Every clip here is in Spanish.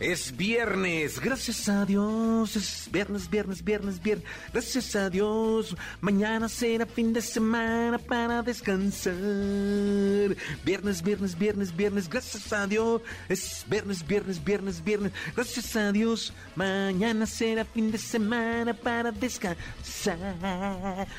Es viernes, gracias a Dios. Es viernes, viernes, viernes, viernes. Gracias a Dios. Mañana será fin de semana para descansar. Viernes, viernes, viernes, viernes. Gracias a Dios. Es viernes, viernes, viernes, viernes. Gracias a Dios. Mañana será fin de semana para descansar.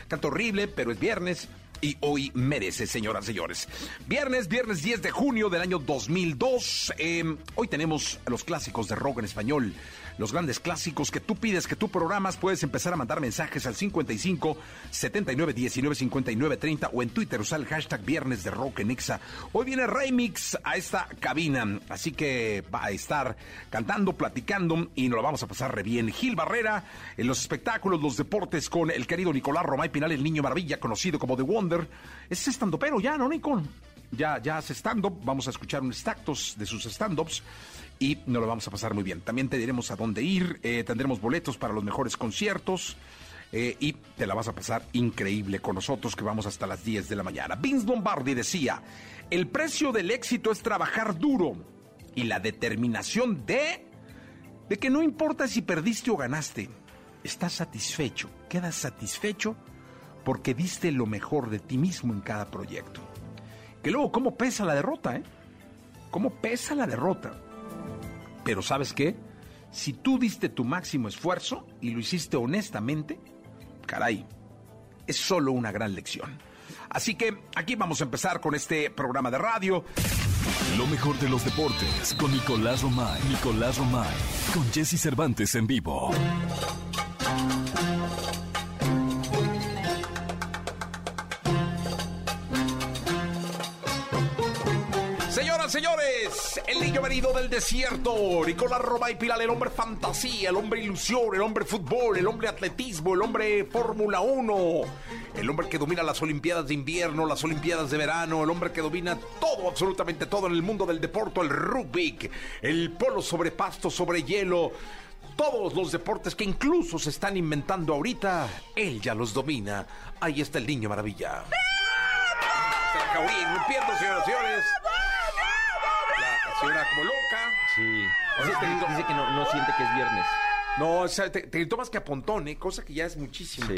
Canto horrible, pero es viernes y hoy merece, señoras y señores. Viernes, viernes 10 de junio del año 2002. Eh, hoy tenemos los clásicos de rock en español los grandes clásicos que tú pides, que tú programas. Puedes empezar a mandar mensajes al 55 79 19 59 30 o en Twitter usar el hashtag Viernes de Rock en Exa. Hoy viene Remix a esta cabina, así que va a estar cantando, platicando y nos lo vamos a pasar re bien. Gil Barrera en los espectáculos, los deportes con el querido Nicolás Romay Pinal, el niño maravilla, conocido como The Wonder. Es estando pero ya, ¿no, Nico? Ya, ya hace stand-up. Vamos a escuchar unos tactos de sus stand-ups y nos lo vamos a pasar muy bien. También te diremos a dónde ir, eh, tendremos boletos para los mejores conciertos. Eh, y te la vas a pasar increíble con nosotros que vamos hasta las 10 de la mañana. Vince Lombardi decía, el precio del éxito es trabajar duro y la determinación de, de que no importa si perdiste o ganaste, estás satisfecho, quedas satisfecho porque diste lo mejor de ti mismo en cada proyecto. Que luego, ¿cómo pesa la derrota, eh? ¿Cómo pesa la derrota? Pero ¿sabes qué? Si tú diste tu máximo esfuerzo y lo hiciste honestamente, caray, es solo una gran lección. Así que aquí vamos a empezar con este programa de radio. Lo mejor de los deportes con Nicolás Romay. Nicolás Romay. Con Jesse Cervantes en vivo. Señores, el niño venido del desierto, Nicolás Roma y Pilar, el hombre fantasía, el hombre ilusión, el hombre fútbol, el hombre atletismo, el hombre Fórmula 1, el hombre que domina las Olimpiadas de invierno, las Olimpiadas de verano, el hombre que domina todo, absolutamente todo en el mundo del deporte, el rugby, el polo sobre pasto, sobre hielo. Todos los deportes que incluso se están inventando ahorita, él ya los domina. Ahí está el niño maravilla. Se la señoras y señores. Señora como loca. Sí. Dice, te- dice que no, no siente que es viernes. No, o sea, te, te gritó más que a Pontón, ¿eh? cosa que ya es muchísimo. Sí.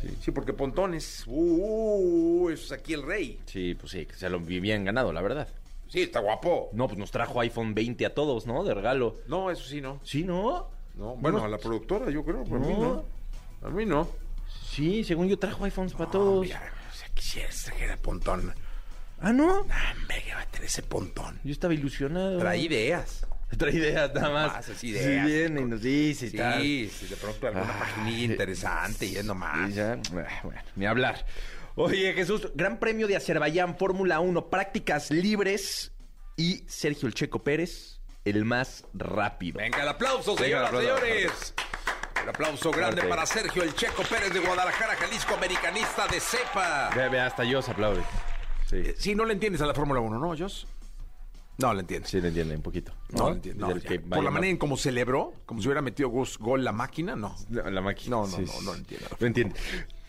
Sí. Sí, porque Pontón es. Uh, uh, eso es aquí el rey. Sí, pues sí, que se lo bien ganado, la verdad. Sí, está guapo. No, pues nos trajo iPhone 20 a todos, ¿no? De regalo. No, eso sí, no. Sí, ¿no? No, bueno, a la productora, yo creo. pero A mí No. A mí no. Sí, según yo trajo iPhones para todos. mira, o sea, quisiera Pontón. Ah, ¿no? Hombre, que va a tener ese Pontón. Yo estaba ilusionado. Trae ideas. Trae ideas nada más. Más, así ideas. Sí, viene y nos dice y tal. Sí, sí, de pronto alguna Ah, paginilla interesante y es nomás. Ya, bueno, ni hablar. Oye, Jesús, Gran Premio de Azerbaiyán, Fórmula 1, prácticas libres y Sergio El Checo Pérez, el más rápido. Venga, el aplauso, señoras y señores. El aplauso grande Fuerte. para Sergio El Checo Pérez de Guadalajara, Jalisco, americanista de cepa. Ve, ve, hasta yo se aplaude. Sí, Sí, no le entiendes a la Fórmula 1, ¿no, Jos? No le entiendes. sí le entiende un poquito. No, le No, el que Por la manera en cómo celebró, como si hubiera metido gos- gol la máquina, no. La, la máquina. No, no, no, no lo entiendo. No entiende.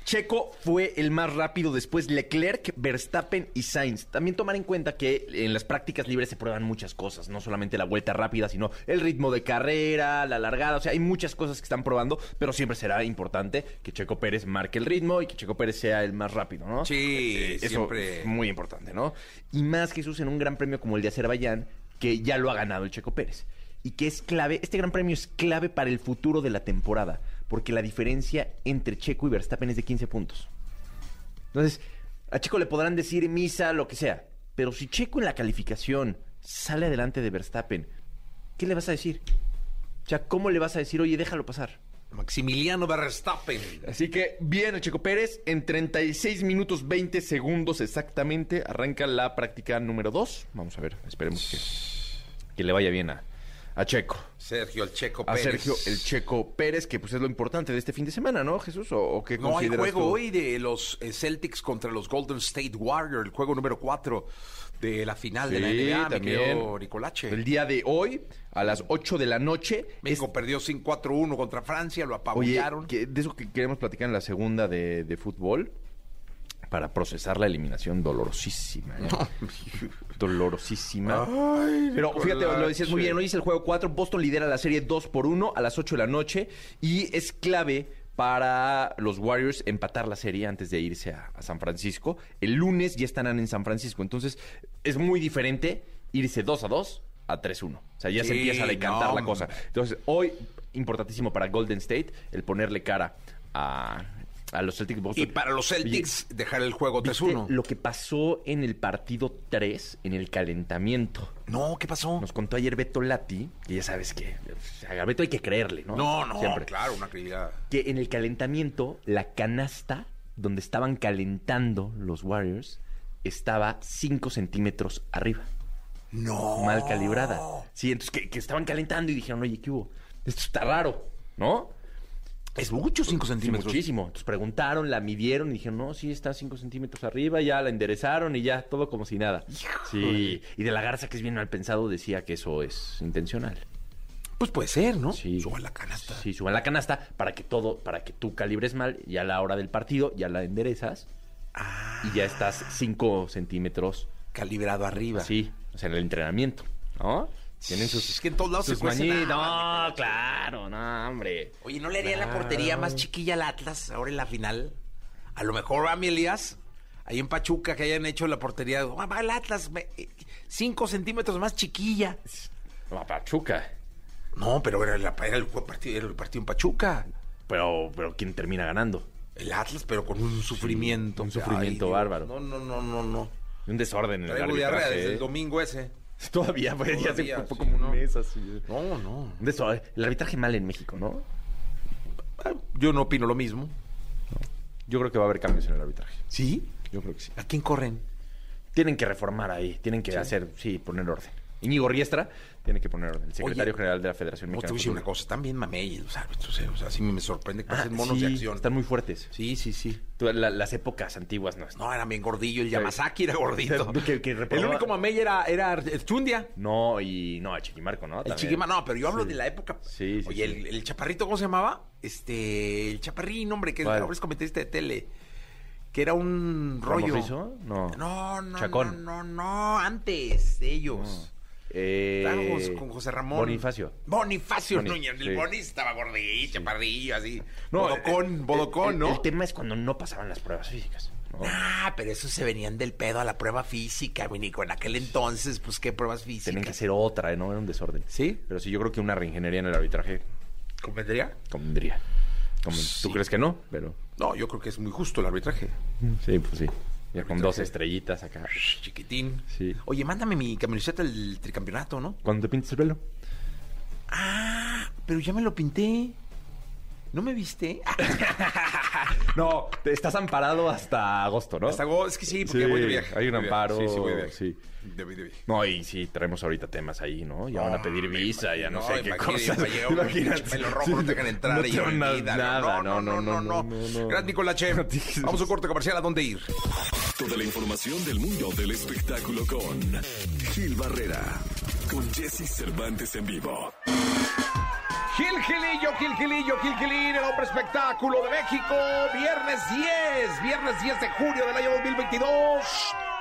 Checo fue el más rápido después Leclerc, Verstappen y Sainz. También tomar en cuenta que en las prácticas libres se prueban muchas cosas, no solamente la vuelta rápida, sino el ritmo de carrera, la largada, o sea, hay muchas cosas que están probando, pero siempre será importante que Checo Pérez marque el ritmo y que Checo Pérez sea el más rápido, ¿no? Sí, Eh, Eso siempre. es muy importante, ¿no? Y más Jesús en un gran premio como el de Azerbaiyán, que ya lo ha ganado el Checo Pérez. Y que es clave, este gran premio es clave para el futuro de la temporada. Porque la diferencia entre Checo y Verstappen es de 15 puntos. Entonces, a Checo le podrán decir misa, lo que sea, pero si Checo en la calificación sale adelante de Verstappen, ¿qué le vas a decir? O sea, ¿cómo le vas a decir, oye, déjalo pasar? Maximiliano Verstappen. Así que bien, Checo Pérez, en 36 minutos 20 segundos exactamente arranca la práctica número 2. Vamos a ver, esperemos que, que le vaya bien a, a Checo. Sergio el Checo A Pérez. Sergio el Checo Pérez, que pues es lo importante de este fin de semana, ¿no, Jesús? ¿O, o qué No hay juego tú? hoy de los eh, Celtics contra los Golden State Warriors, el juego número 4 de la final de la NBA, también. Nicolache. El día de hoy, a las 8 de la noche. México es- perdió 5-4-1 contra Francia, lo Oye, apabullaron. que- de eso que queremos platicar en la segunda de, de fútbol, para procesar la eliminación dolorosísima. ¿eh? Dolorosísima. Pero fíjate, lo decías muy bien, hoy es el juego 4, Boston lidera la serie 2 por 1 a las 8 de la noche y es clave para los Warriors empatar la serie antes de irse a, a San Francisco. El lunes ya estarán en San Francisco, entonces es muy diferente irse 2 a 2 a 3-1. O sea, ya se empieza a decantar no, la cosa. Entonces, hoy, importantísimo para Golden State el ponerle cara a, a los Celtics Boston. Y para los Celtics, dejar el juego ¿Viste 3-1. lo que pasó en el partido 3, en el calentamiento? No, ¿qué pasó? Nos contó ayer Beto Lati, que ya sabes que a Beto hay que creerle, ¿no? No, no, Siempre. claro, una credibilidad. Que en el calentamiento, la canasta donde estaban calentando los Warriors estaba 5 centímetros arriba, No. mal calibrada. Sí, entonces que, que estaban calentando y dijeron, oye, ¿qué hubo? Esto está raro, ¿no? Es mucho 5 Sí, centímetros. muchísimo. Entonces preguntaron, la midieron y dijeron, no, sí, está 5 centímetros arriba, ya la enderezaron y ya, todo como si nada. Sí, y de la garza, que es bien mal pensado, decía que eso es intencional. Pues puede ser, ¿no? Sí. Suba la canasta. Sí, suban la canasta para que todo, para que tú calibres mal, y a la hora del partido ya la enderezas Ah, y ya estás 5 centímetros, calibrado arriba. sí, o sea, en el entrenamiento, ¿no? Tienen sus... Es que en todos lados se sus mañitas. nada, No, claro, no, hombre. Oye, ¿no le haría la portería más chiquilla al Atlas ahora en la final? A lo mejor Rami Elías, ahí en Pachuca, que hayan hecho la portería. "Ah, va el Atlas, eh, cinco centímetros más chiquilla. No, Pachuca. No, pero era, la- era el partido, era el partido en Pachuca. Pero, pero ¿quién termina ganando? El Atlas, pero con un sufrimiento. un sufrimiento bárbaro. No, no, no, no, no. Un desorden en el diarrea arbitraje. desde el ¿eh? domingo ese. Todavía, pues ya sí, como un ¿no? mes así. No, no. Un desorden. El arbitraje mal en México, ¿no? Ah, Yo no opino lo mismo. Yo creo que va a haber cambios en el arbitraje. ¿Sí? Yo creo que sí. ¿A quién corren? Tienen que reformar ahí, tienen que hacer, sí, poner orden. Íñigo Riestra tiene que poner orden, el secretario Oye, general de la Federación No, te Mexicana. voy a de decir una cosa. Están bien mamey los árbitros. eh, O sea, sí me sorprende que Ah, parecen monos sí, de acción. Están muy fuertes. Sí, sí, sí. Tú, la- las épocas antiguas no. No, era bien gordillo. El Yamazaki era gordito. Que- que el único mamey era, era Chundia. No, y no, a Chiquimarco, ¿no? El También. chiquima, no, pero yo hablo Sí. de la época. Sí, sí, Oye. El, el chaparrito, ¿cómo se llamaba? Este, el chaparrín, hombre, que ahora es comentarista de tele. Que era un ¿Ramos rollo. Rizzo? No. No, no, Chacón. no, no, no, antes ellos. Eh, con José Ramón. Bonifacio. Bonifacio Boni, Núñez. sí. El Boni estaba gordillo, chaparrillo, así. No, bodocón, eh, bodocón, el- ¿no? El tema es cuando no pasaban las pruebas físicas. ¿no? Ah, pero esos se venían del pedo a la prueba física, Vinico. En aquel entonces, pues, ¿qué pruebas físicas? Tenían que hacer otra, ¿no? Era un desorden. ¿Sí? Pero sí, yo creo que una reingeniería en el arbitraje ¿Convendría? convendría. Sí. ¿Tú crees que no? Pero No, yo creo que es muy justo el arbitraje. sí, pues sí. Ya con dos estrellitas acá. Chiquitín. Sí. Oye, mándame mi camiseta del tricampeonato, ¿no? Cuando te pintes el pelo. Ah, pero ya me lo pinté. ¿No me viste? No, te estás amparado hasta agosto, ¿no? hasta go- es que sí, porque Sí, voy de viaje. hay un amparo, Sí, sí, voy de viaje. sí. De- de viaje. No, y sí, traemos ahorita temas ahí, ¿no? Ya van a pedir visa, ya no, imagino, sé qué cosas. Imagínate. pinche pelo rojo, no te dejan entrar No y nada, no, no, no, no, no. Gran Nicolache. Vamos a un corte comercial. ¿A dónde ir? Toda la información del mundo del espectáculo con Gil Barrera, con Jesse Cervantes en vivo. Gil Gilillo, Gil Gilillo, Gil Gilín, el hombre espectáculo de México. Viernes 10, viernes 10 de junio del año 2022.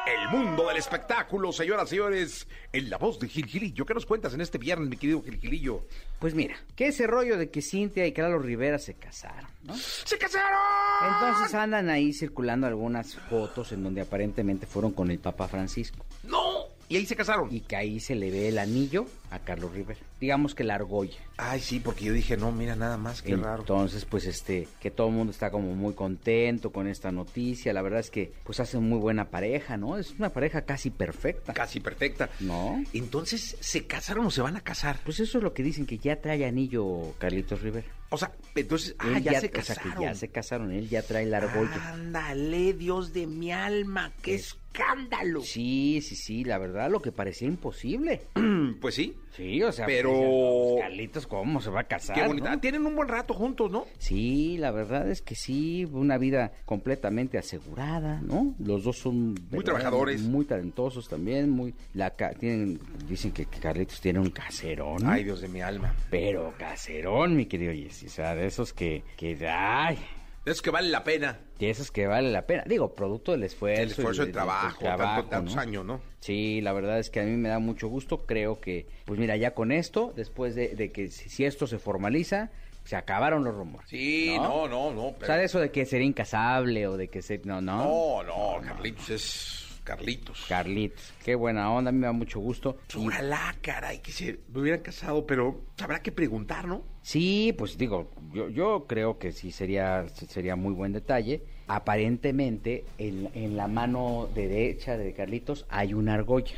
El mundo del espectáculo, señoras y señores. En la voz de Gil Gilillo. ¿Qué nos cuentas en este viernes, mi querido Gil Gilillo? Pues mira, que ese rollo de que Cintia y Carlos Rivera se casaron, ¿no? ¡Se casaron! Entonces andan ahí circulando algunas fotos en donde aparentemente fueron con el Papa Francisco. ¡No! Y ahí se casaron. Y que ahí se le ve el anillo a Carlos Rivera. Digamos que la argolla. Ay, sí, porque yo dije, no, mira, nada más, qué raro. Entonces, pues este, que todo el mundo está como muy contento con esta noticia. La verdad es que pues hacen muy buena pareja, ¿no? Es una pareja casi perfecta. Casi perfecta. ¿No? Entonces, ¿se casaron o se van a casar? Pues eso es lo que dicen, que ya trae anillo Carlitos Rivera. O sea, entonces, ah, Él ya, se o sea, casaron. que ya se casaron, él ya trae la argolla. Ándale, Dios de mi alma, qué escándalo. Sí, sí, sí, la verdad lo que parecía imposible. Pues sí, Sí, o sea, Pero- pues, decían, "No, Carlitos, ¿cómo se va a casar? qué bonita. no?". Tienen un buen rato juntos, ¿no? Sí, la verdad es que sí, una vida completamente asegurada, ¿no? Los dos son verdaderamente trabajadores. muy talentosos también, muy la tienen dicen que que Carlitos tiene un caserón, Ay, Dios de mi alma. pero caserón, mi querido Jessy, o sea, de esos que que ay, De eso que vale la pena. de esos que vale la pena. Digo, producto del esfuerzo, El esfuerzo, y el de- trabajo, del trabajo, tanto- tantos ¿no? años, ¿no? Sí, la verdad es que a mí me da mucho gusto. Creo que, pues mira, ya con esto, después de, de que si, esto se formaliza, se acabaron los rumores. Sí, no, no, no. O pero- sea, de eso de que sería incasable o de que se... No, no. No, no, Carlitos es Carlitos. Carlitos, qué buena onda, a mí me da mucho gusto. Y- Ojalá, caray, que se me hubieran casado, pero habrá que preguntar, ¿no? sí, pues digo, yo, yo creo que sí sería, sería muy buen detalle. Aparentemente, en, en la mano derecha de Carlitos hay una argolla.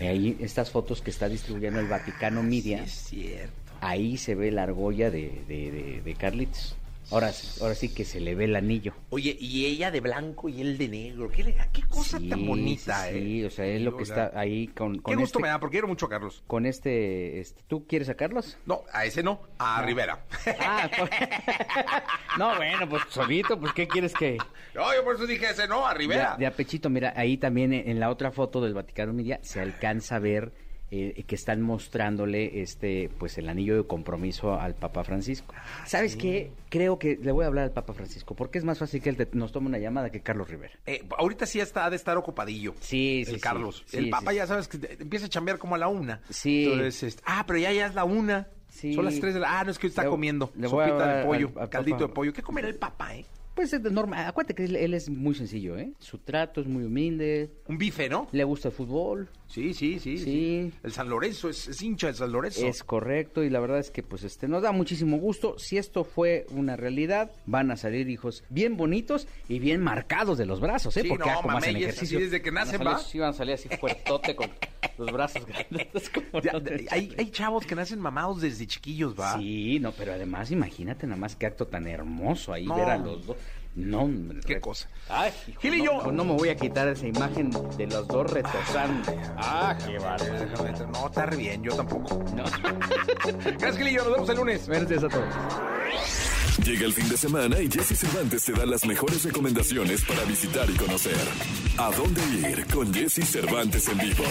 Ahí, estas fotos que está distribuyendo el Vaticano Media. Sí, es cierto. ahí se ve la argolla de, de, de- de Carlitos. Ahora, sí- ahora sí que se le ve el anillo. Oye, y ella de blanco y él de negro. Qué, qué cosa Sí, tan bonita, sí, ¿eh? sí, o sea, es lo que está ahí con, Qué gusto este, me da, porque quiero mucho a Carlos. con este, este- ¿tú quieres sacarlos? No, a ese no, a Rivera. Ah, por- no, bueno, pues solito, pues ¿qué quieres que...? no, yo por eso dije ese no, a Rivera. De, de a pechito, mira, ahí también en en la otra foto del Vaticano Media se alcanza a ver eh, que están mostrándole este, pues el anillo de compromiso al Papa Francisco. Ah, ¿Sabes qué? Creo que le voy a hablar al Papa Francisco, porque es más fácil que él te- nos tome una llamada que Carlos Rivera. Eh, ahorita sí está ha de estar ocupadillo. Sí, el sí, sí. Carlos. Sí, el sí, papá sí. ya sabes que empieza a chambear como a la una. Sí. Entonces, este, ah, pero ya, ya es la una. Sí. Son las tres de la... Ah, no, es que hoy está Le- comiendo. le voy a sopita de pollo, al- al caldito de pollo. ¿Qué comerá el papá, eh? Pues es de normal. Acuérdate que él, él es muy sencillo, ¿eh? Su trato es muy humilde, Un bife, ¿no? le gusta el fútbol, Sí, sí, sí. Sí. El San Lorenzo, es, es hincha del San Lorenzo. es correcto y la verdad es que pues este nos da muchísimo gusto. Si esto fue una realidad, van a salir hijos bien bonitos y bien marcados de los brazos, ¿eh? Sí, Porque no, como hacen ejercicio. así desde que Van a nacen, salir-. Sí, van a salir así fuertote con los brazos grandes. como Ya, los de de- hay, hay chavos que nacen mamados desde chiquillos, ¿va? Sí, no, pero además imagínate nada más qué acto tan hermoso ahí No. ver a los dos. No, hombre, Qué cosa. Ay, hijo, Gil y no, yo. No, no me voy a quitar esa imagen de los dos retosando. Ah, qué bárbaro. No, está re bien, yo tampoco. No. Gracias, Gilillo. Nos vemos el lunes. Gracias a todos. Llega el fin de semana y Jesse Cervantes te da las mejores recomendaciones para visitar y conocer. ¿A dónde ir con Jesse Cervantes en vivo?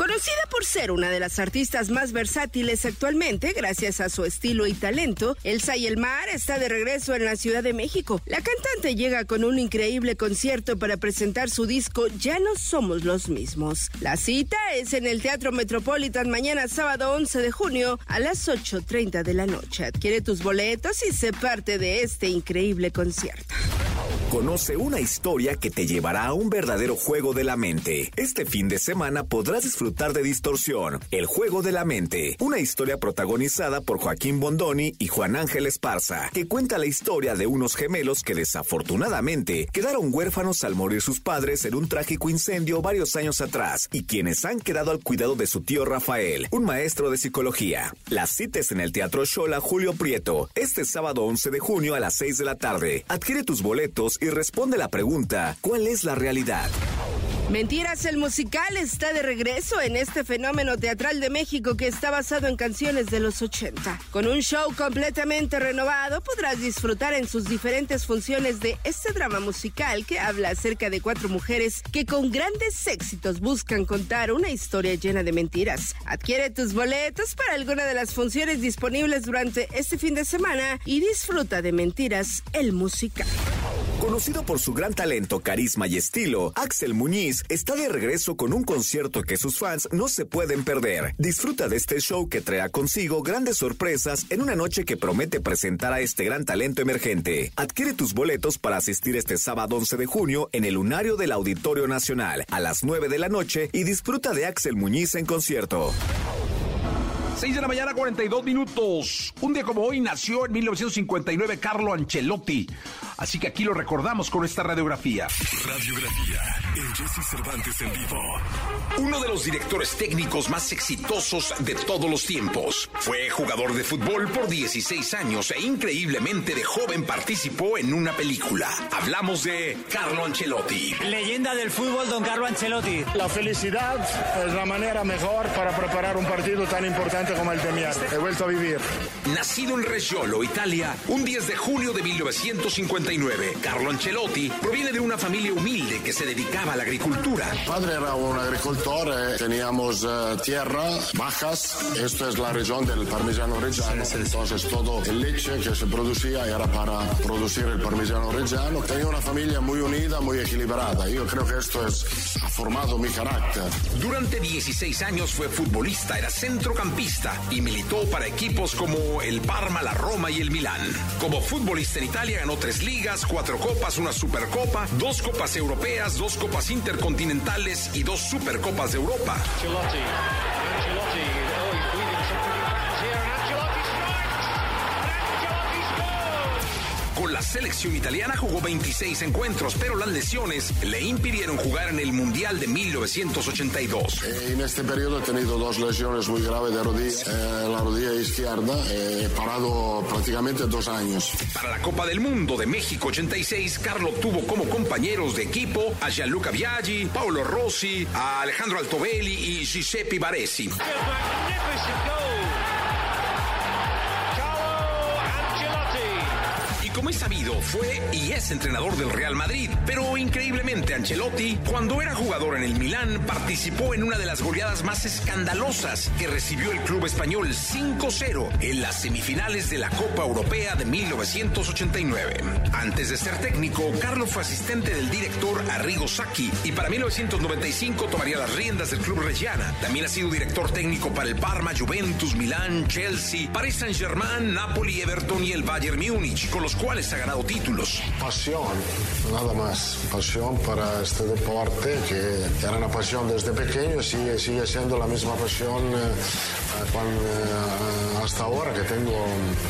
Conocida por ser una de las artistas más versátiles actualmente, gracias a su estilo y talento, Elsa y el Mar está de regreso en la Ciudad de México. La cantante llega con un increíble concierto para presentar su disco Ya no somos los mismos. La cita es en el Teatro Metropolitan mañana sábado 11 de junio a las 8.30 de la noche. Adquiere tus boletos y sé parte de este increíble concierto. Conoce una historia que te llevará a un verdadero juego de la mente. Este fin de semana podrás disfrutar de Distorsión, el juego de la mente, una historia protagonizada por Joaquín Bondoni y Juan Ángel Esparza, que cuenta la historia de unos gemelos que desafortunadamente quedaron huérfanos al morir sus padres en un trágico incendio varios años atrás y quienes han quedado al cuidado de su tío Rafael, un maestro de psicología. Las citas en el Teatro Shola Julio Prieto, este sábado 11 de junio a las 6 de la tarde. Adquiere tus boletos y responde la pregunta, ¿cuál es la realidad? Mentiras, el musical está de regreso en este fenómeno teatral de México que está basado en canciones de los 80. Con un show completamente renovado, podrás disfrutar en sus diferentes funciones de este drama musical que habla acerca de cuatro mujeres que con grandes éxitos buscan contar una historia llena de mentiras. Adquiere tus boletos para alguna de las funciones disponibles durante este fin de semana y disfruta de Mentiras, el musical. Conocido por su gran talento, carisma y estilo, Axel Muñiz está de regreso con un concierto que sus fans no se pueden perder. Disfruta de este show que traerá consigo grandes sorpresas en una noche que promete presentar a este gran talento emergente. Adquiere tus boletos para asistir este sábado 11 de junio en el Lunario del Auditorio Nacional a las 9 de la noche y disfruta de Axel Muñiz en concierto. 6 de la mañana, 42 minutos. Un día como hoy nació en 1959 Carlo Ancelotti. Así que aquí lo recordamos con esta radiografía. Radiografía en Jesse Cervantes en vivo. Uno de los directores técnicos más exitosos de todos los tiempos. Fue jugador de fútbol por 16 años e increíblemente de joven participó en una película. Hablamos de Carlo Ancelotti. Leyenda del fútbol, don Carlo Ancelotti. La felicidad es la manera mejor para preparar un partido tan importante como el de. He vuelto a vivir. Nacido en Reggiolo, Italia, un 10 de julio de 1959, Carlo Ancelotti proviene de una familia humilde que se dedicaba a la agricultura. Mi padre era un agricultor, eh, teníamos eh, tierra, bajas. Esto es la región del parmigiano reggiano. Entonces todo el leche que se producía era para producir el parmigiano reggiano. Tenía una familia muy unida, muy equilibrada. Yo creo que esto es, ha formado mi carácter. Durante 16 años fue futbolista, era centrocampista y militó para equipos como el Parma, la Roma y el Milán. Como futbolista en Italia ganó tres ligas, cuatro copas, una supercopa, dos copas europeas, dos copas intercontinentales y dos supercopas de Europa. La selección italiana jugó 26 encuentros, pero las lesiones le impidieron jugar en el Mundial de 1982. Eh, En este periodo he tenido dos lesiones muy graves de rodilla. Eh, la rodilla izquierda eh, he parado prácticamente dos años. Para la Copa del Mundo de México 86, Carlo tuvo como compañeros de equipo a Gianluca Viaggi, Paolo Rossi, a Alejandro Altobelli y Giuseppe Baresi. Como es sabido, fue y es entrenador del Real Madrid. Pero increíblemente, Ancelotti, cuando era jugador en el Milán, participó en una de las goleadas más escandalosas que recibió el club español 5-0 en las semifinales de la Copa Europea de 1989. Antes de ser técnico, Carlo fue asistente del director Arrigo Sacchi y para 1995 tomaría las riendas del club Reggiana. También ha sido director técnico para el Parma, Juventus, Milán, Chelsea, Paris Saint-Germain, Napoli, Everton y el Bayern Múnich, con los cuales ha ganado títulos. Pasión, nada más. Pasión para este deporte que era una pasión desde pequeño y sigue, sigue siendo la misma pasión eh, eh, cuan- eh, hasta ahora que tengo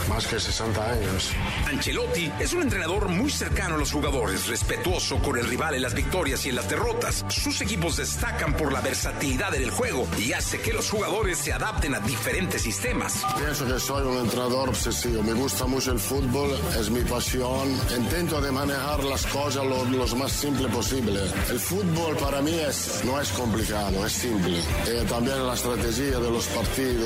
más que 60 años. Ancelotti es un entrenador muy cercano a los jugadores, respetuoso con el rival en las victorias y en las derrotas. Sus equipos destacan por la versatilidad en el juego y hace que los jugadores se adapten a diferentes sistemas. Pienso que soy un entrenador obsesivo. Me gusta mucho el fútbol, es mi pasión. Intento de manejar las cosas lo, lo más simple posible. El fútbol para mí es, no es complicado, es simple. Eh, también la estrategia de los partidos.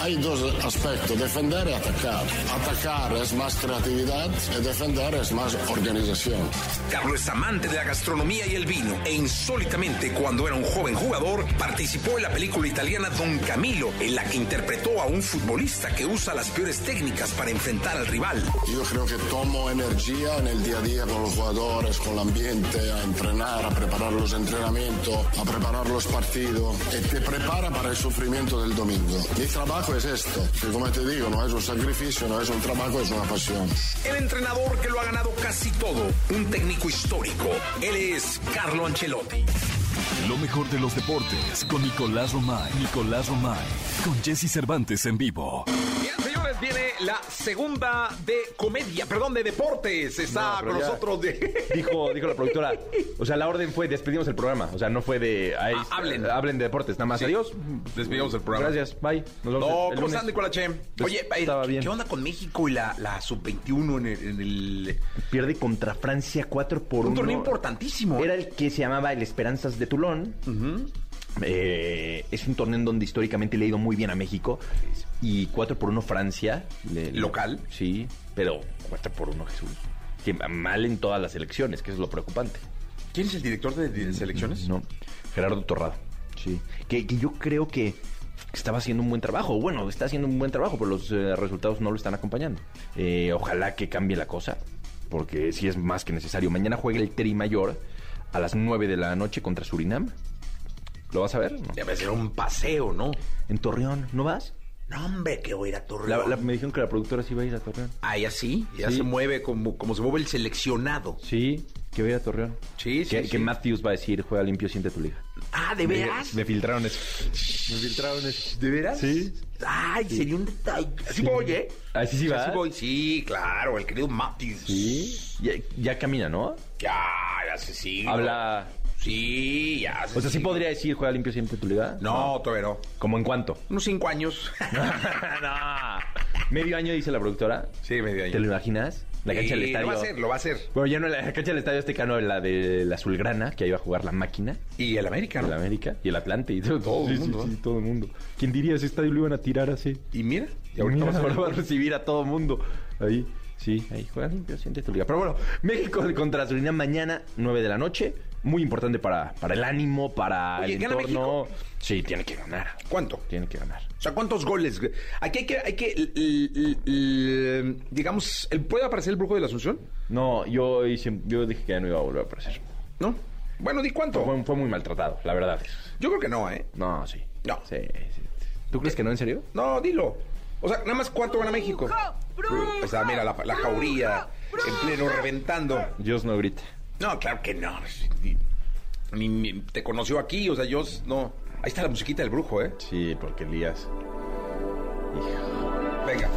Hay dos aspectos, defender y atacar. Atacar es más creatividad y defender es más organización. Carlos es amante de la gastronomía y el vino e insólitamente cuando era un joven jugador participó en la película italiana Don Camilo en la que interpretó a un futbolista que usa las peores técnicas para enfrentar al rival. Yo creo que tomo energía en el día a día con los jugadores, con el ambiente, a entrenar, a preparar los entrenamientos, a preparar los partidos. Y te prepara para el sufrimiento del domingo. Mi trabajo es esto, que como te digo, no es un sacrificio, no es un trabajo, es una pasión. El entrenador que lo ha ganado casi todo, un técnico histórico. Él es Carlo Ancelotti. Lo mejor de los deportes con Nicolás Romay. Nicolás Romay. Con Jesse Cervantes en vivo. Viene la segunda de comedia, perdón, de deportes. Está No, pero con ya- nosotros de... Dijo, dijo la productora. O sea, la orden fue despedimos el programa. O sea, no fue de. ahí, Ah, hablen. Hablen de deportes. Nada más. Sí. Adiós. Despedimos el programa. Gracias. Bye. Nos vemos No, el ¿cómo lunes. están, Nicolache? Pues, Oye, estaba ¿qué, bien. qué onda con México y la, la sub-21 en el, en el- Pierde contra Francia 4 por 1. Un torneo importantísimo. Era el que se llamaba el Esperanzas de Toulon. Eh, es un torneo en donde históricamente le ha ido muy bien a México. Y 4 por 1 Francia. le- ¿Local? Sí, pero 4 por 1 Jesús. Que mal en todas las elecciones, que es lo preocupante. ¿Quién es el director de, de selecciones? No, Gerardo Torrado. Sí. Que, que yo creo que estaba haciendo un buen trabajo. Bueno, está haciendo un buen trabajo, pero los eh, resultados no lo están acompañando. Eh, ojalá que cambie la cosa, porque sí es más que necesario. Mañana juega el Tri Mayor a las 9 de la noche contra Surinam. ¿Lo vas a ver? No. Debe ser un paseo, ¿no? En Torreón, ¿no vas? No, hombre, que voy a ir a Torreón. la- me dijeron que la productora sí iba a ir a Torreón. Ah, ya sí, ya Sí. se mueve como, como se mueve el seleccionado. Sí. Que vaya a Torreón. Sí, sí, Que, sí. que Matthews va a decir, juega limpio, siente tu liga. Ah, ¿de veras? Me filtraron eso. Me filtraron eso. ¿De veras? Sí. Ay, sería un detalle. Así voy, ¿eh? Así sí va. Así voy. Sí, claro, el querido Matthews. Sí. Ya, ya camina, ¿no? Ya, ya se sigue. Habla... Sí, ya O sea, sí podría decir, juega limpio, siente tu liga. No, todavía no. ¿Cómo en cuánto? Unos cinco años. no. Medio año, dice la productora. sí, medio año. ¿Te lo imaginas? La cancha del Sí, estadio. Lo va a hacer, lo va a hacer. Bueno, ya no, la cancha del estadio Azteca, no, la de la Azulgrana, que ahí va a jugar la máquina. Y el América, El ¿no? América y el Atlante y todo, Todo el Sí, sí, mundo, sí, todo el mundo. ¿Quién diría ese estadio lo iban a tirar así? Y mira, y ahorita ahora vamos a a recibir a todo el mundo. Ahí, sí, ahí juega limpio, siente tu liga. Pero bueno, México contra Surinam mañana, 9 de la noche. Muy importante para, para el ánimo, para Oye, el ¿gana entorno. México? Sí, tiene que ganar. ¿Cuánto? Tiene que ganar. O sea, ¿cuántos goles? Aquí hay que, hay que, l- l- l- digamos, ¿el- ¿puede aparecer el brujo de la Asunción? No, yo, hice- yo dije que ya no iba a volver a aparecer. ¿No? Bueno, di cuánto. Fue, fue muy maltratado, la verdad. Yo creo que no, ¿eh? No, sí. No. Sí, sí. ¿Tú crees que no, en serio? No, dilo. O sea, nada más cuánto gana México. O sea, mira, la, la jauría en pleno reventando. Dios no grite. No, claro que no. Ni, ni- te conoció aquí, o sea, yo no. Ahí está la musiquita del brujo, ¿eh? Sí, porque Elías. Hijo, Venga,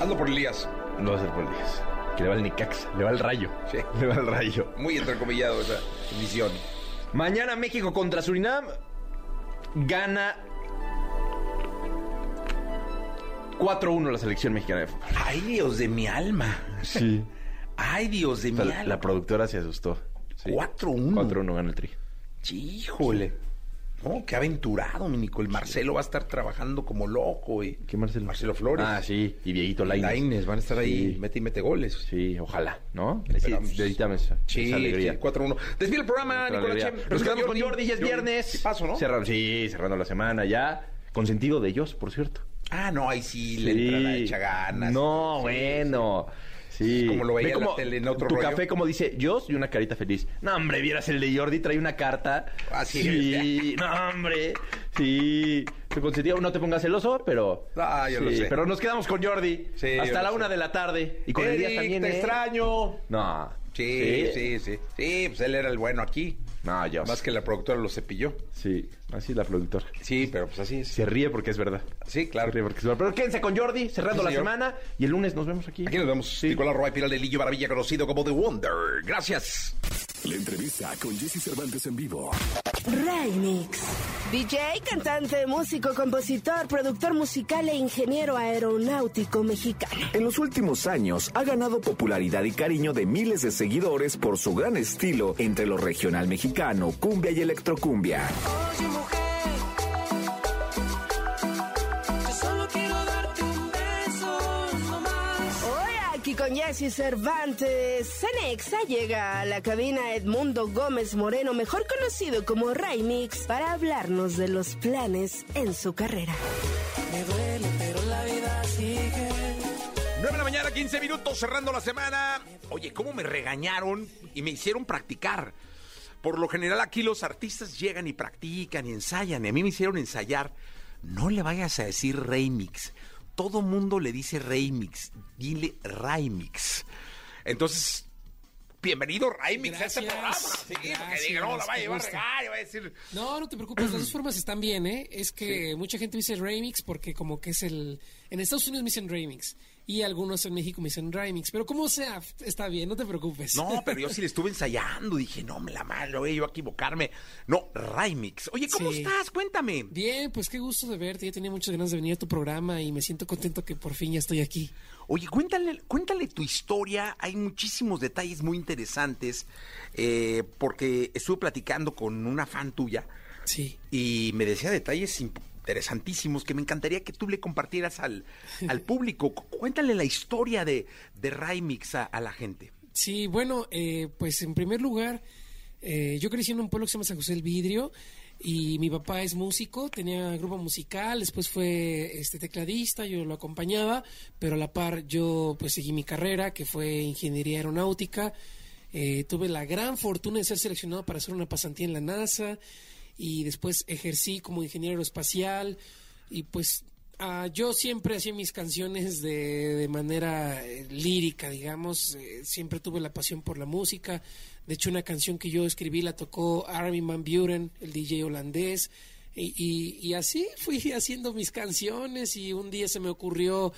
hazlo por Elías. no va a ser por Elías. Que le va el Nicax, le va el rayo. Sí. Le va el rayo. Muy entrecomillado esa visión. Mañana México contra Surinam. Gana 4-1 la selección mexicana de fútbol. Ay, Dios de mi alma. Sí. Ay, Dios de O mi sea, alma. la productora se asustó. Sí. 4-1. 4-1 gana el tri. Híjole. No, qué aventurado, mi Nico. El Marcelo va a estar trabajando como loco. Y... ¿Qué Marcelo? Marcelo Flores. Ah, sí. Y Dieguito Lainez. Lainez van a estar ahí, Sí. mete y mete goles. Sí, ojalá, ¿no? Esperamos. Sí, esa, Sí, esa alegría. sí, 4-1. Desvía el programa, Nicolás. Chem. Nos quedamos con Jordi, ya es viernes. Sí, paso, ¿no? Cerrando, sí, cerrando la semana ya. Consentido de ellos, por cierto. Ah, no, ahí sí, le entra la hecha ganas. No, Sí, bueno. Sí. Como lo veía Ve en la tele, en otro Tu rollo. café, como dice Jos, y una carita feliz. No, hombre, vieras el de Jordi, trae una carta. Así Sí, no, hombre. Sí. Tu consentido, no te pongas celoso, pero. Ah, yo lo sí, sé. Pero nos quedamos con Jordi. Sí, yo hasta lo la sé. una de la tarde. Y con Eric, Elías también. te ¿eh? extraño. No. Sí, sí, sí, sí. pues él era el bueno aquí. No, Jos. Más que la productora lo cepilló. Sí, así la productora. Sí, pero pues así es. Se ríe porque es verdad. Sí, claro. Se ríe porque es verdad. Pero quédense con Jordi, cerrando Sí, la semana. Y el lunes nos vemos aquí. Aquí nos vemos. Nicolás Roy de Lillo Maravilla, conocido como The Wonder. Gracias. La entrevista con Jesse Cervantes en vivo. Remix. DJ, cantante, músico, compositor, productor musical e ingeniero aeronáutico mexicano. En los últimos años ha ganado popularidad y cariño de miles de seguidores por su gran estilo entre lo regional mexicano, cumbia y electrocumbia. Oye mujer, Con Jesse Cervantes, Cenexa llega a la cabina Edmundo Gómez Moreno, mejor conocido como Remix, para hablarnos de los planes en su carrera. Me duele, pero la vida sigue. 9 de la mañana, 15 minutos, cerrando la semana. Oye, ¿cómo me regañaron y me hicieron practicar? Por lo general aquí los artistas llegan y practican y ensayan. Y a mí me hicieron ensayar. No le vayas a decir remix. Todo mundo le dice remix. Dile remix. Entonces, bienvenido remix a este programa. Sí, diga, no, la va a llevar a gusto. regar y va a decir... No, no te preocupes, las dos formas están bien, ¿eh? Es que mucha gente me dice remix porque como que es el... En Estados Unidos me dicen remix y algunos en México me dicen remix, pero como sea, está bien, no te preocupes. No, pero yo sí le estuve ensayando. Dije, no, me la madre, voy yo a equivocarme. No, remix. Oye, ¿cómo Sí. estás? Cuéntame. Bien, pues qué gusto de verte, ya tenía muchas ganas de venir a tu programa y me siento contento que por fin ya estoy aquí. Oye, cuéntale, cuéntale tu historia. Hay muchísimos detalles muy interesantes. eh, porque estuve platicando con una fan tuya Sí. y me decía detalles interesantísimos que me encantaría que tú le compartieras al, al público. Cu- Cuéntale la historia de, de Remix a, a la gente. Sí, bueno, eh, pues en primer lugar, eh, yo crecí en un pueblo que se llama San José del Vidrio y mi papá es músico, tenía grupo musical, después fue este tecladista, yo lo acompañaba, pero a la par yo pues seguí mi carrera, que fue ingeniería aeronáutica. Eh, tuve la gran fortuna de ser seleccionado para hacer una pasantía en la NASA y después ejercí como ingeniero aeroespacial y pues Ah, yo siempre hacía mis canciones de, de manera eh, lírica, digamos. eh, siempre tuve la pasión por la música. De hecho, una canción que yo escribí la tocó Armin Van Buren, el DJ holandés. Y, y- y así fui haciendo mis canciones y un día se me ocurrió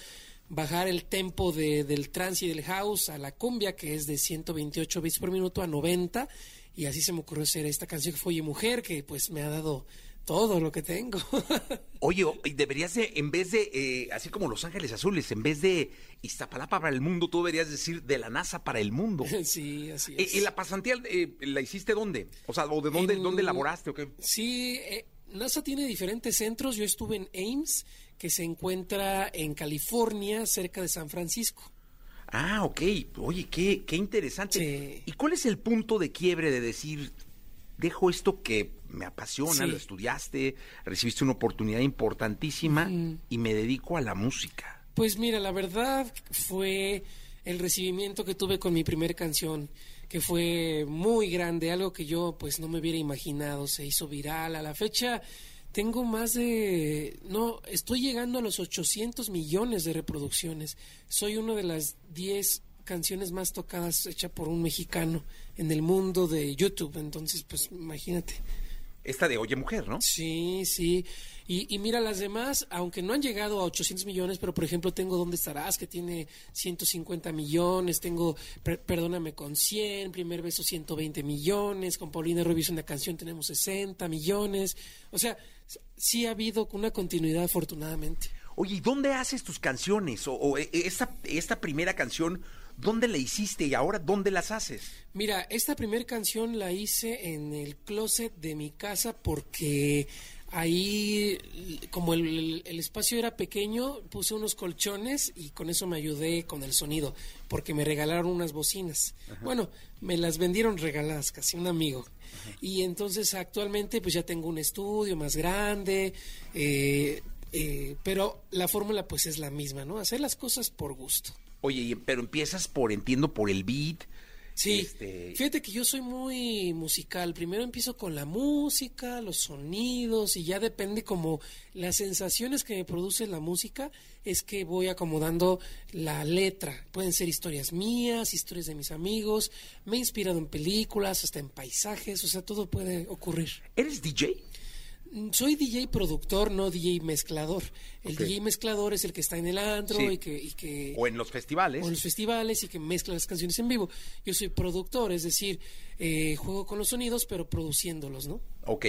bajar el tempo de- del trance y del house a la cumbia, que es de 128 bits por minuto a 90. Y así se me ocurrió hacer esta canción que fue Oye Mujer, que pues me ha dado todo lo que tengo. Oye, deberías de, en vez de, eh, así como Los Ángeles Azules, en vez de Iztapalapa para el mundo, tú deberías decir de la NASA para el mundo. sí, así ¿Y, es. y la pasantía eh, la hiciste dónde? O sea, ¿o de dónde, En- dónde elaboraste o qué? Sí, eh, NASA tiene diferentes centros. Yo estuve en Ames, que se encuentra en California, cerca de San Francisco. Ah, ok. Oye, qué, qué interesante. ¿Y cuál es el punto de quiebre de decir, dejo esto que me apasiona, Sí. lo estudiaste, recibiste una oportunidad importantísima y me dedico a la música? Pues mira, la verdad fue el recibimiento que tuve con mi primer canción, que fue muy grande, algo que yo pues no me hubiera imaginado, se hizo viral. A la fecha tengo más de... No, estoy llegando a los 800 millones de reproducciones. Soy una de las 10 canciones más tocadas hecha por un mexicano en el mundo de YouTube, entonces pues imagínate. Esta de Oye Mujer, ¿no? Sí, sí. Y, y mira, las demás, aunque no han llegado a 800 millones, pero por ejemplo tengo ¿Dónde estarás? que tiene 150 millones, tengo Per- Perdóname con 100, Primer Beso 120 millones, con Paulina Rubio una canción tenemos 60 millones. O sea, sí ha habido una continuidad afortunadamente. Oye, ¿y dónde haces tus canciones? O, o, eh, esta, esta primera canción, ¿dónde la hiciste y ahora dónde las haces? Mira, esta primera canción la hice en el closet de mi casa porque ahí, como el, el espacio era pequeño, puse unos colchones y con eso me ayudé con el sonido, porque me regalaron unas bocinas. Bueno, me las vendieron regaladas, casi un amigo. Y entonces actualmente pues ya tengo un estudio más grande, eh, eh, pero la fórmula pues es la misma, ¿no? Hacer las cosas por gusto. Oye, pero empiezas por, entiendo, por el beat. Sí, Este, fíjate que yo soy muy musical. Primero empiezo con la música, los sonidos y ya depende como las sensaciones que me produce la música es que voy acomodando la letra. Pueden ser historias mías, historias de mis amigos. Me he inspirado en películas, hasta en paisajes, o sea, todo puede ocurrir. ¿Eres DJ? Mm, Soy DJ productor, no DJ mezclador. El. DJ mezclador es el que está en el antro Sí. y que... Y que O en los festivales. o en los festivales y que mezcla las canciones en vivo. Yo soy productor, es decir, eh, juego con los sonidos, pero produciéndolos, ¿no? Ok.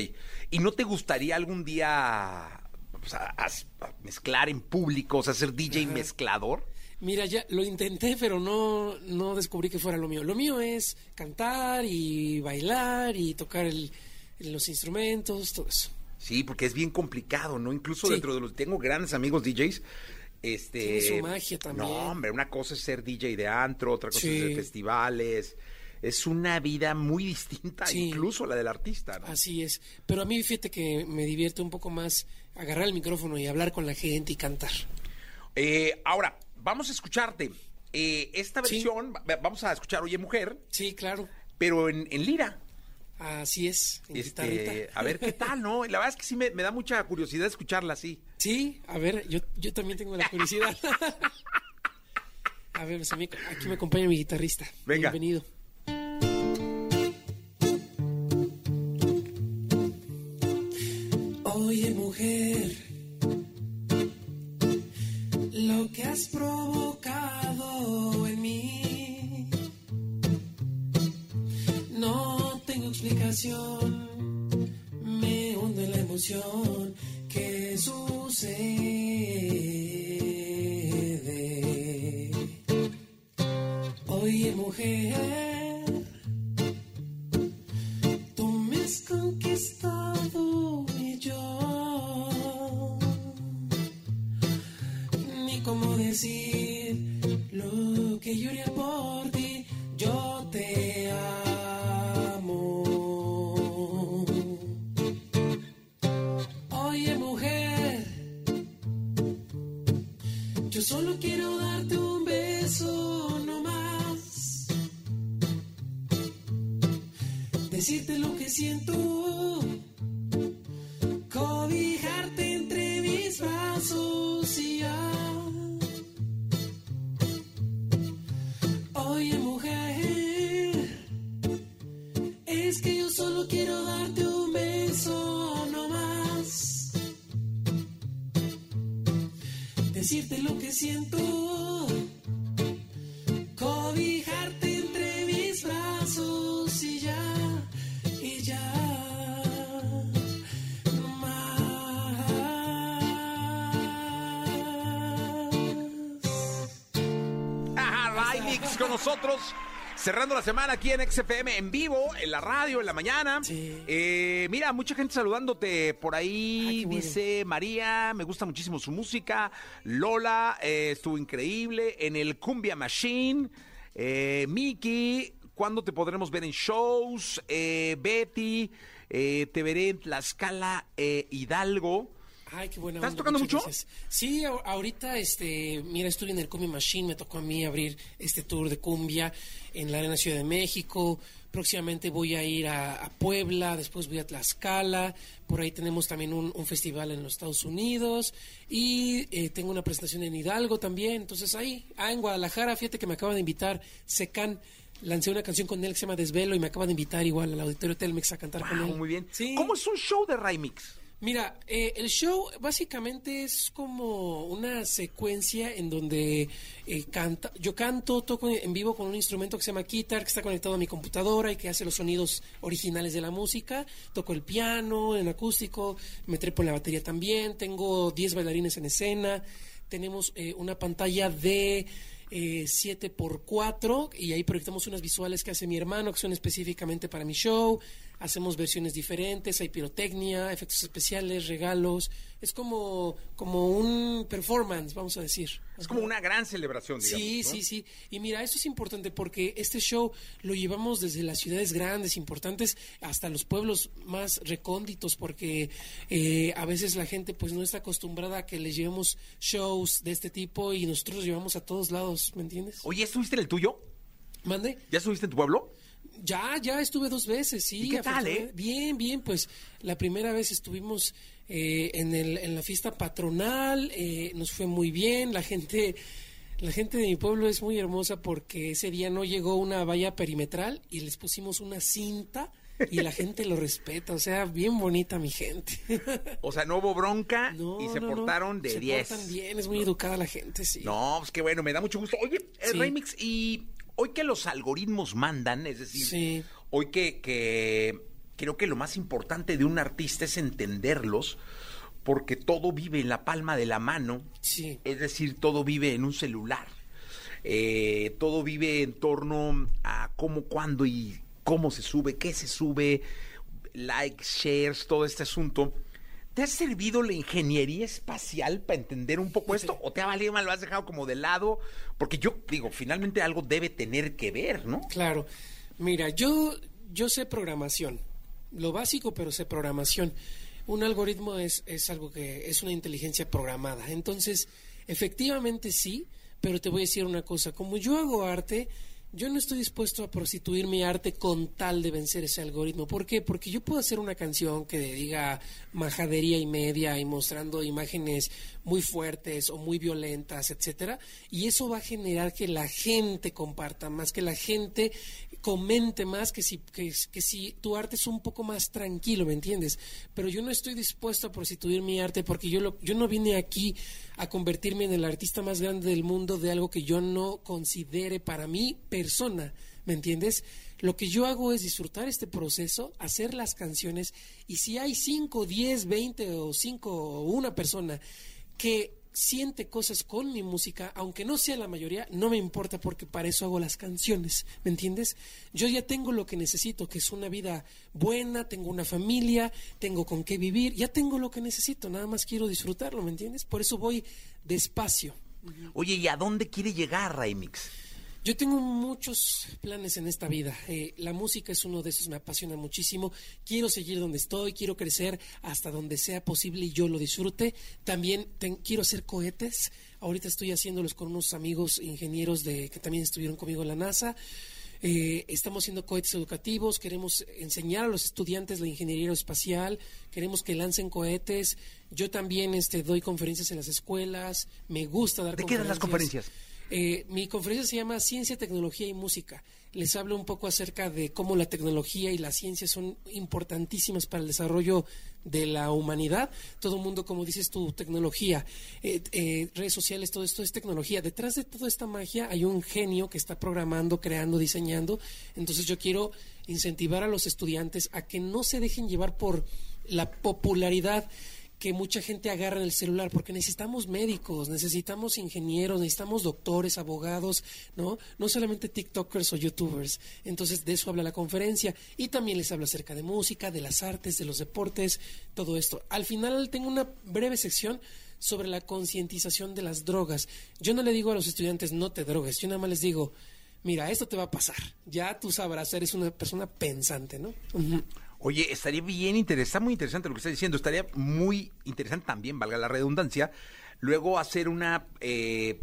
¿Y no te gustaría algún día pues, a- a- a mezclar en público, o sea, ser DJ Ajá. mezclador? Mira, ya lo intenté, pero no, no descubrí que fuera lo mío. Lo mío es cantar y bailar y tocar el- los instrumentos, todo eso. Sí, porque es bien complicado, ¿no? Incluso Sí. dentro de los... Tengo grandes amigos DJs. Este, Tiene su magia también. No, hombre, una cosa es ser DJ de antro, otra cosa Sí. es de festivales. Es una vida muy distinta, Sí. incluso la del artista, ¿no? Así es. Pero a mí fíjate que me divierte un poco más agarrar el micrófono y hablar con la gente y cantar. Eh, ahora, vamos a escucharte. Eh, esta versión, va- vamos a escuchar Oye Mujer. Sí, claro. Pero en, en lira. Así es, en Este, a ver qué tal, ¿no? La verdad es que sí me, me da mucha curiosidad escucharla así. Sí, a ver, yo, yo también tengo la curiosidad. a ver, aquí me acompaña mi guitarrista. Venga. Bienvenido. Oye, mujer, lo que has provocado en mí, me hunde la emoción que sucede. Oye, mujer, Con nosotros. Cerrando la semana aquí en XFM en vivo, en la radio, en la mañana. Eh, mira, mucha gente saludándote por ahí. Dice María, me gusta muchísimo su música. Lola, eh, estuvo increíble. En el Cumbia Machine. Eh, Miki, ¿cuándo te podremos ver en shows? Betty, te veré en Tlaxcala, Hidalgo. Ay, qué buena ¿Estás onda, tocando mucho? gracias. Sí, ahorita, este, mira, estuve en el Comi Machine, me tocó a mí abrir este tour de cumbia en la Arena Ciudad de México. Próximamente voy a ir a, a Puebla, después voy a Tlaxcala. Por ahí tenemos también un, un festival en los Estados Unidos y eh, tengo una presentación en Hidalgo también. Entonces ahí, ah, en Guadalajara, fíjate que me acaban de invitar Secan. Lancé una canción con él que se llama Desvelo y me acaban de invitar igual al Auditorio Telmex a cantar con él. muy bien. Sí. ¿Cómo es un show de Rymix? Mira, eh, el show básicamente es como una secuencia en donde eh, canta, yo canto, toco en vivo con un instrumento que se llama guitar, que está conectado a mi computadora y que hace los sonidos originales de la música. Toco el piano en acústico, me trepo en la batería también, tengo 10 bailarines en escena, tenemos eh, una pantalla de eh, 7x4 y ahí proyectamos unas visuales que hace mi hermano que son específicamente para mi show. Hacemos versiones diferentes, hay pirotecnia, efectos especiales, regalos. Es como, como un performance, vamos a decir. Es como una gran celebración, digamos. Sí, ¿no? sí, sí. Y mira, esto es importante porque este show lo llevamos desde las ciudades grandes, importantes, hasta los pueblos más recónditos, porque eh, a veces la gente pues no está acostumbrada a que les llevemos shows de este tipo y nosotros los llevamos a todos lados, ¿me entiendes? Oye, ¿estuviste en el tuyo? ¿Mande? ¿Ya estuviste en tu pueblo? Ya, ya estuve dos veces, sí. ¿Y qué tal, afortunadamente. Bien, bien, pues la primera vez estuvimos eh, en, el, en la fiesta patronal, eh, nos fue muy bien, la gente... La gente de mi pueblo es muy hermosa porque ese día no llegó una valla perimetral y les pusimos una cinta y la gente lo respeta, o sea, bien bonita mi gente. O sea, no hubo bronca No, y se no, no, portaron de se 10. portan bien, es muy educada la gente, sí. No, pues qué bueno, me da mucho gusto. Oye, eh, Sí. Remix, y hoy que los algoritmos mandan, es decir, Sí. hoy que, que creo que lo más importante de un artista es entenderlos, porque todo vive en la palma de la mano, Sí. es decir, todo vive en un celular. Eh, todo vive en torno a cómo, cuándo y cómo se sube, qué se sube, likes, shares, todo este asunto. ¿Te ha servido la ingeniería espacial para entender un poco esto? ¿O te ha valido mal, lo has dejado como de lado? Porque yo digo, finalmente algo debe tener que ver, ¿no? Claro. Mira, yo, yo sé programación. Lo básico, pero sé programación. Un algoritmo es, es algo que es una inteligencia programada. Entonces, efectivamente sí, pero te voy a decir una cosa. Como yo hago arte, yo no estoy dispuesto a prostituir mi arte con tal de vencer ese algoritmo. ¿Por qué? Porque yo puedo hacer una canción que diga majadería y media y mostrando imágenes muy fuertes o muy violentas, etcétera, y eso va a generar que la gente comparta más, que la gente comente más que si, que, si tu arte es un poco más tranquilo, ¿me entiendes? Pero yo no estoy dispuesto a prostituir mi arte porque yo, lo, yo no vine aquí a convertirme en el artista más grande del mundo de algo que yo no considere para mí persona, ¿me entiendes? Lo que yo hago es disfrutar este proceso, hacer las canciones y si hay 5, 10, 20 o 5 o una persona que siente cosas con mi música, aunque no sea la mayoría, no me importa porque para eso hago las canciones, ¿me entiendes? Yo ya tengo lo que necesito, que es una vida buena, tengo una familia, tengo con qué vivir, ya tengo lo que necesito, nada más quiero disfrutarlo, ¿me entiendes? Por eso voy despacio. Oye, ¿y a dónde quiere llegar Remix? Yo tengo muchos planes en esta vida. Eh, la música es uno de esos, me apasiona muchísimo. Quiero seguir donde estoy, quiero crecer hasta donde sea posible y yo lo disfrute. También ten- quiero hacer cohetes. Ahorita estoy haciéndolos con unos amigos ingenieros de que también estuvieron conmigo en la NASA. Eh, estamos haciendo cohetes educativos, queremos enseñar a los estudiantes la ingeniería aeroespacial, queremos que lancen cohetes. Yo también este, doy conferencias en las escuelas, me gusta dar ¿De qué dan las conferencias. Eh, mi conferencia se llama Ciencia, Tecnología y Música. Les hablo un poco acerca de cómo la tecnología y la ciencia son importantísimas para el desarrollo de la humanidad. Todo mundo, como dices tú, tecnología, eh, eh, redes sociales, todo esto es tecnología. Detrás de toda esta magia hay un genio que está programando, creando, diseñando. Entonces yo quiero incentivar a los estudiantes a que no se dejen llevar por la popularidad que mucha gente agarra en el celular, porque necesitamos médicos, necesitamos ingenieros, necesitamos doctores, abogados, ¿no? No solamente TikTokers o YouTubers. Entonces, de eso habla la conferencia. Y también les habla acerca de música, de las artes, de los deportes, todo esto. Al final tengo una breve sección sobre la concientización de las drogas. Yo no le digo a los estudiantes, no te drogues, yo nada más les digo, mira, esto te va a pasar. Ya tú sabrás, eres una persona pensante, ¿no? Oye, estaría bien interesante, está muy interesante lo que estás diciendo. Estaría muy interesante también, valga la redundancia, luego hacer una eh,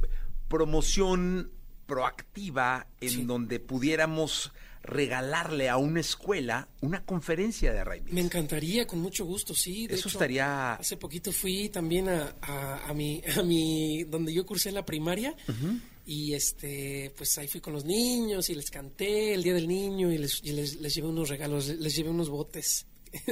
promoción proactiva en donde pudiéramos regalarle a una escuela una conferencia de Raimi. Me encantaría, con mucho gusto, sí. De Eso hecho, estaría- Hace poquito fui también a, a, a mi, a mi, donde yo cursé la primaria. Y este, pues ahí fui con los niños y les canté el Día del Niño y les, y les, les llevé unos regalos, les llevé unos botes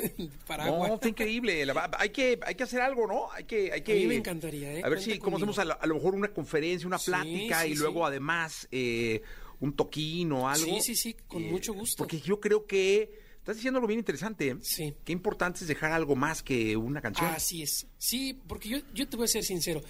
para agua. No, está increíble. La hay que hay que hacer algo, ¿no? Hay que hay que A mí me encantaría, ¿eh? A ver si cómo conmigo. hacemos a, lo- a lo mejor una conferencia, una Sí, plática sí, y sí. luego además eh, un toquín o algo. Sí, sí, sí, con mucho gusto. Porque yo creo que estás diciendo algo bien interesante. ¿eh? Sí. Qué importante es dejar algo más que una canción. Así es. Sí, porque yo, yo te voy a ser sincero.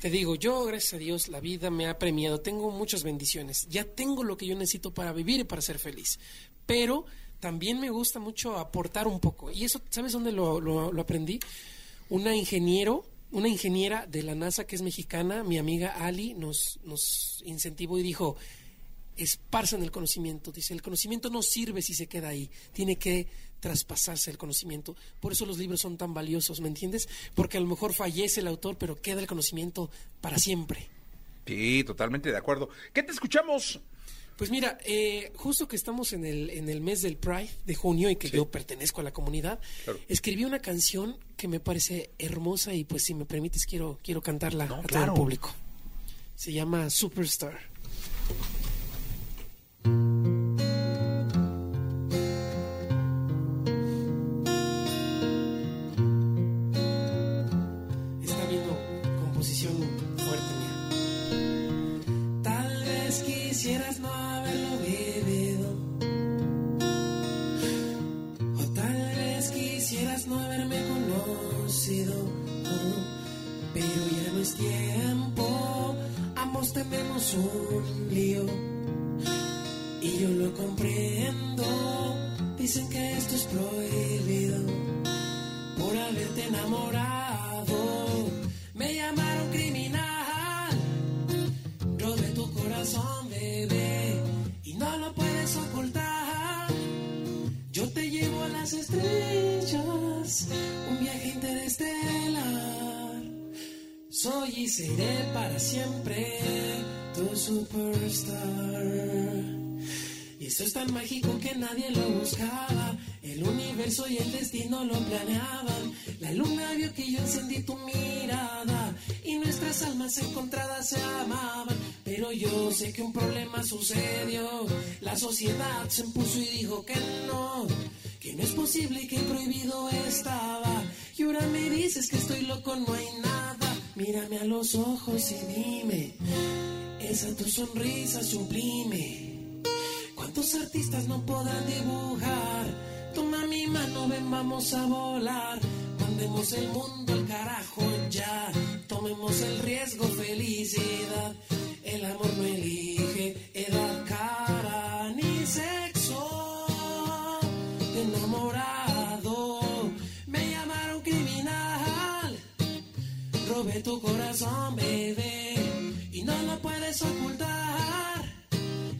Te digo, yo, gracias a Dios, la vida me ha premiado. Tengo muchas bendiciones. Ya tengo lo que yo necesito para vivir y para ser feliz. Pero también me gusta mucho aportar un poco. Y eso, ¿sabes dónde lo, aprendí? Una ingeniero, una ingeniera de la NASA que es mexicana, mi amiga Ali, nos, nos incentivó y dijo, esparzan el conocimiento. Dice, el conocimiento no sirve si se queda ahí, tiene que traspasarse el conocimiento. Por eso los libros son tan valiosos, ¿me entiendes? Porque a lo mejor fallece el autor, pero queda el conocimiento para siempre. Sí, totalmente de acuerdo. ¿Qué te escuchamos? Pues mira, eh, justo que estamos en el, en el mes del Pride de junio y que yo pertenezco a la comunidad, Claro. escribí una canción que me parece hermosa y pues si me permites quiero, quiero cantarla a todo el público. Se llama Superstar. Vez quisieras no haberlo vivido. O tal vez quisieras no haberme conocido. Pero ya no es tiempo. Ambos tenemos un lío. Y yo lo comprendo. Dicen que esto es prohibido por haberte enamorado. Seré para siempre tu superstar. Y esto es tan mágico que nadie lo buscaba. El universo y el destino lo planeaban. La luna vio que yo encendí tu mirada. Y nuestras almas encontradas se amaban. Pero yo sé que un problema sucedió. La sociedad se impuso y dijo que no. Que no es posible y que prohibido estaba. Y ahora me dices que estoy loco, no hay nada. Mírame a los ojos y dime. Esa tu sonrisa sublime. ¿Cuántos artistas no podrán dibujar? Toma mi mano, ven, vamos a volar. Mandemos el mundo al carajo ya. Tomemos el riesgo, felicidad. El amor no elige Tu corazón, bebé, y no lo puedes ocultar.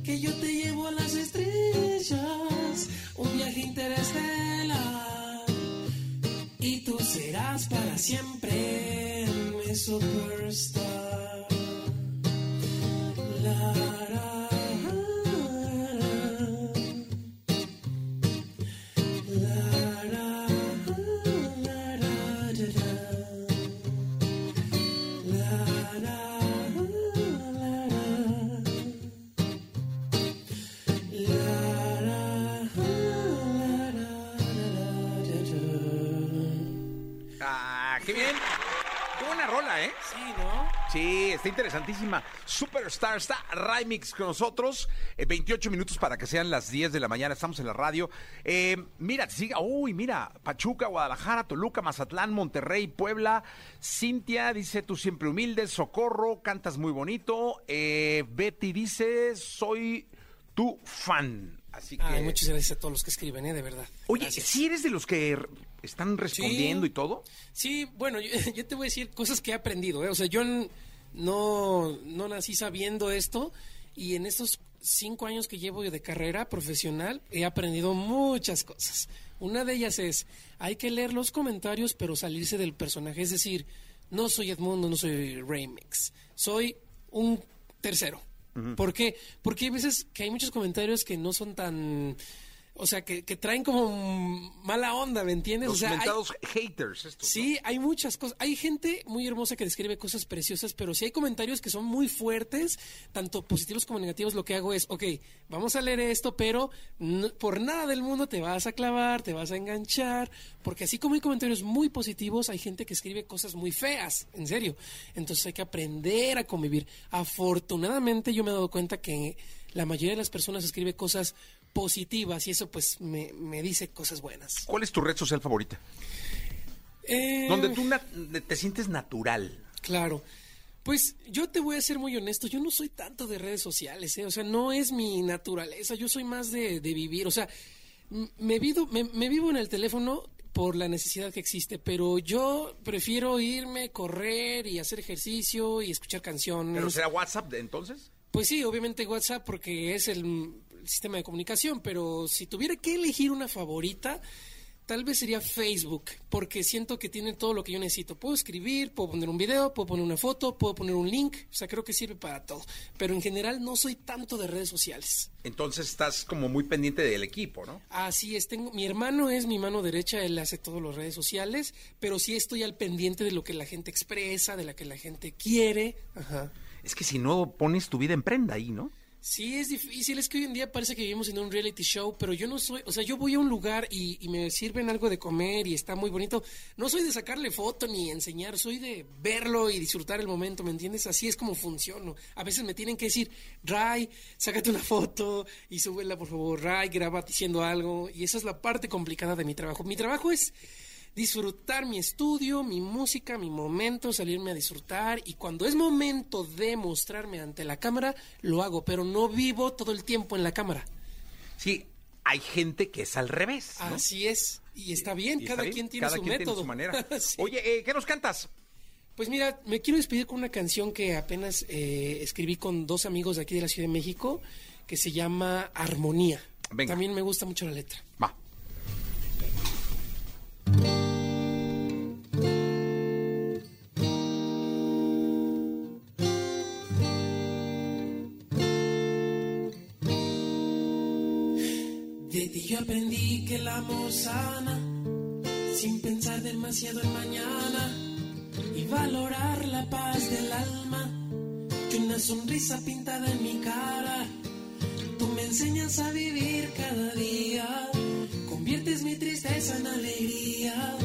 Que yo te llevo a las estrellas, un viaje interestelar. Y tú serás para siempre mi superstar. Está interesantísima. Superstar está Remix con nosotros. Eh, 28 minutos para que sean las 10 de la mañana. Estamos en la radio. Eh, mira, siga. Uy, mira. Pachuca, Guadalajara, Toluca, Mazatlán, Monterrey, Puebla. Cintia dice, tú siempre humilde. Socorro, cantas muy bonito. Eh, Betty dice, soy tu fan. Así que. Ay, muchas gracias a todos los que escriben, ¿eh? De verdad. Oye, Gracias. ¿sí eres de los que están respondiendo y todo? Sí, bueno, yo, yo te voy a decir cosas que he aprendido, ¿eh? O sea, yo no, no nací sabiendo esto y en estos cinco años que llevo de carrera profesional he aprendido muchas cosas. Una de ellas es, hay que leer los comentarios pero salirse del personaje. Es decir, no soy Edmundo, no soy Remix, soy un tercero. ¿Por qué? Porque hay veces que hay muchos comentarios que no son tan... O sea, que, que traen como mala onda, ¿me entiendes? Los o sea, hay- mentados haters estos. Sí, hay muchas cosas. Hay gente muy hermosa que describe cosas preciosas, pero si hay comentarios que son muy fuertes, tanto positivos como negativos, lo que hago es, ok, vamos a leer esto, pero no- por nada del mundo te vas a clavar, te vas a enganchar, porque así como hay comentarios muy positivos, hay gente que escribe cosas muy feas, en serio. Entonces hay que aprender a convivir. Afortunadamente yo me he dado cuenta que la mayoría de las personas escribe cosas positivas y eso pues me, me dice cosas buenas. ¿Cuál es tu red social favorita? Eh, Donde tú te sientes natural. Claro. Pues yo te voy a ser muy honesto, yo no soy tanto de redes sociales, ¿eh? o sea, no es mi naturaleza, yo soy más de, de vivir, o sea, me vivo, me, me vivo en el teléfono por la necesidad que existe, pero yo prefiero irme, correr y hacer ejercicio y escuchar canciones. ¿Pero será WhatsApp entonces? Pues sí, obviamente WhatsApp porque es el, el sistema de comunicación, pero si tuviera que elegir una favorita, tal vez sería Facebook, porque siento que tiene todo lo que yo necesito. Puedo escribir, puedo poner un video, puedo poner una foto, puedo poner un link, o sea, creo que sirve para todo. Pero en general no soy tanto de redes sociales. Entonces estás como muy pendiente del equipo, ¿no? Así es, tengo, mi hermano es mi mano derecha, él hace todas las redes sociales, pero sí estoy al pendiente de lo que la gente expresa, de lo que la gente quiere. Ajá. Es que si no pones tu vida en prenda ahí, ¿no? Sí, es difícil. Es que hoy en día parece que vivimos en un reality show, pero yo no soy. O sea, yo voy a un lugar y, y me sirven algo de comer y está muy bonito. No soy de sacarle foto ni enseñar, soy de verlo y disfrutar el momento, ¿me entiendes? Así es como funciono. A veces me tienen que decir, Ray, sácate una foto y súbela, por favor. Ray, graba diciendo algo. Y esa es la parte complicada de mi trabajo. Mi trabajo es disfrutar mi estudio, mi música, mi momento, salirme a disfrutar y cuando es momento de mostrarme ante la cámara, lo hago, pero no vivo todo el tiempo en la cámara. Sí, hay gente que es al revés. ¿no? Así es, y está bien, Y está cada bien, quien tiene cada su quien método. su manera. Sí. Oye, eh, ¿qué nos cantas? Pues mira, me quiero despedir con una canción que apenas eh, escribí con dos amigos de aquí de la Ciudad de México, que se llama Armonía. Venga. También me gusta mucho la letra. Va. De ti yo aprendí que el amor sana, sin pensar demasiado en mañana, y valorar la paz del alma, que una sonrisa pintada en mi cara. Tú me enseñas a vivir cada día, conviertes mi tristeza en alegría.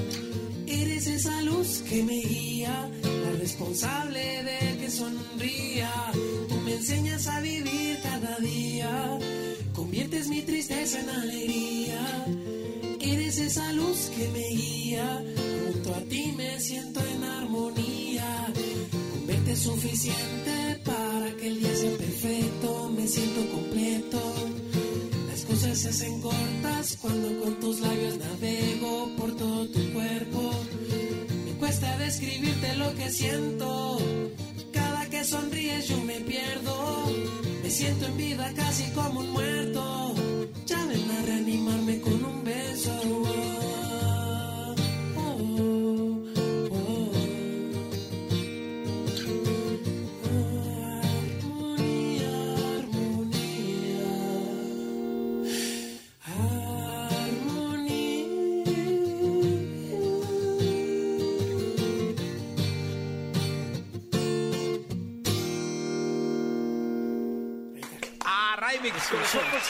Eres esa luz que me guía, la responsable de que sonría. Tú me enseñas a vivir cada día, conviertes mi tristeza en alegría. Eres esa luz que me guía, junto a ti me siento en armonía. Con verte es suficiente para que el día sea perfecto, me siento completo. Las cosas se hacen cortas cuando con tus labios navego por todo tu cuerpo. Cuesta describirte lo que siento. Cada que sonríes yo me pierdo. Me siento en vida casi como un muerto. Ya ven a reanimarme con un beso. Raimix con nosotros.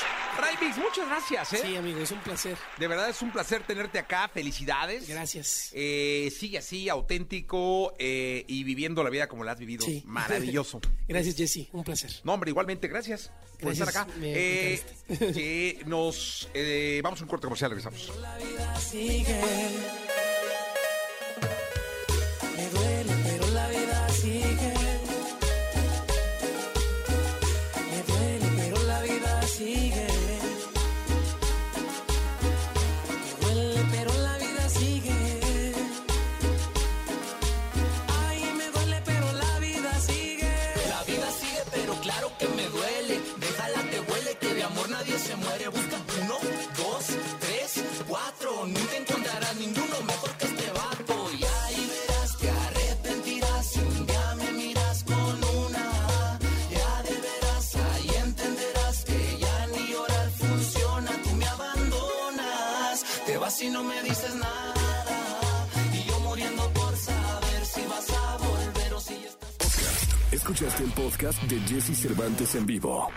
Muchas gracias, ¿eh? Sí, amigo, es un placer. De verdad es un placer tenerte acá. Felicidades. Gracias. Eh, sigue así, auténtico eh, y viviendo la vida como la has vivido. Sí. Maravilloso. Gracias, Jesse. Un placer. No, hombre, igualmente, gracias por estar acá. me Eh, eh, nos eh, vamos a un corte comercial, regresamos. sigue. Me duele, Escuchaste el podcast de Jesse Cervantes en vivo.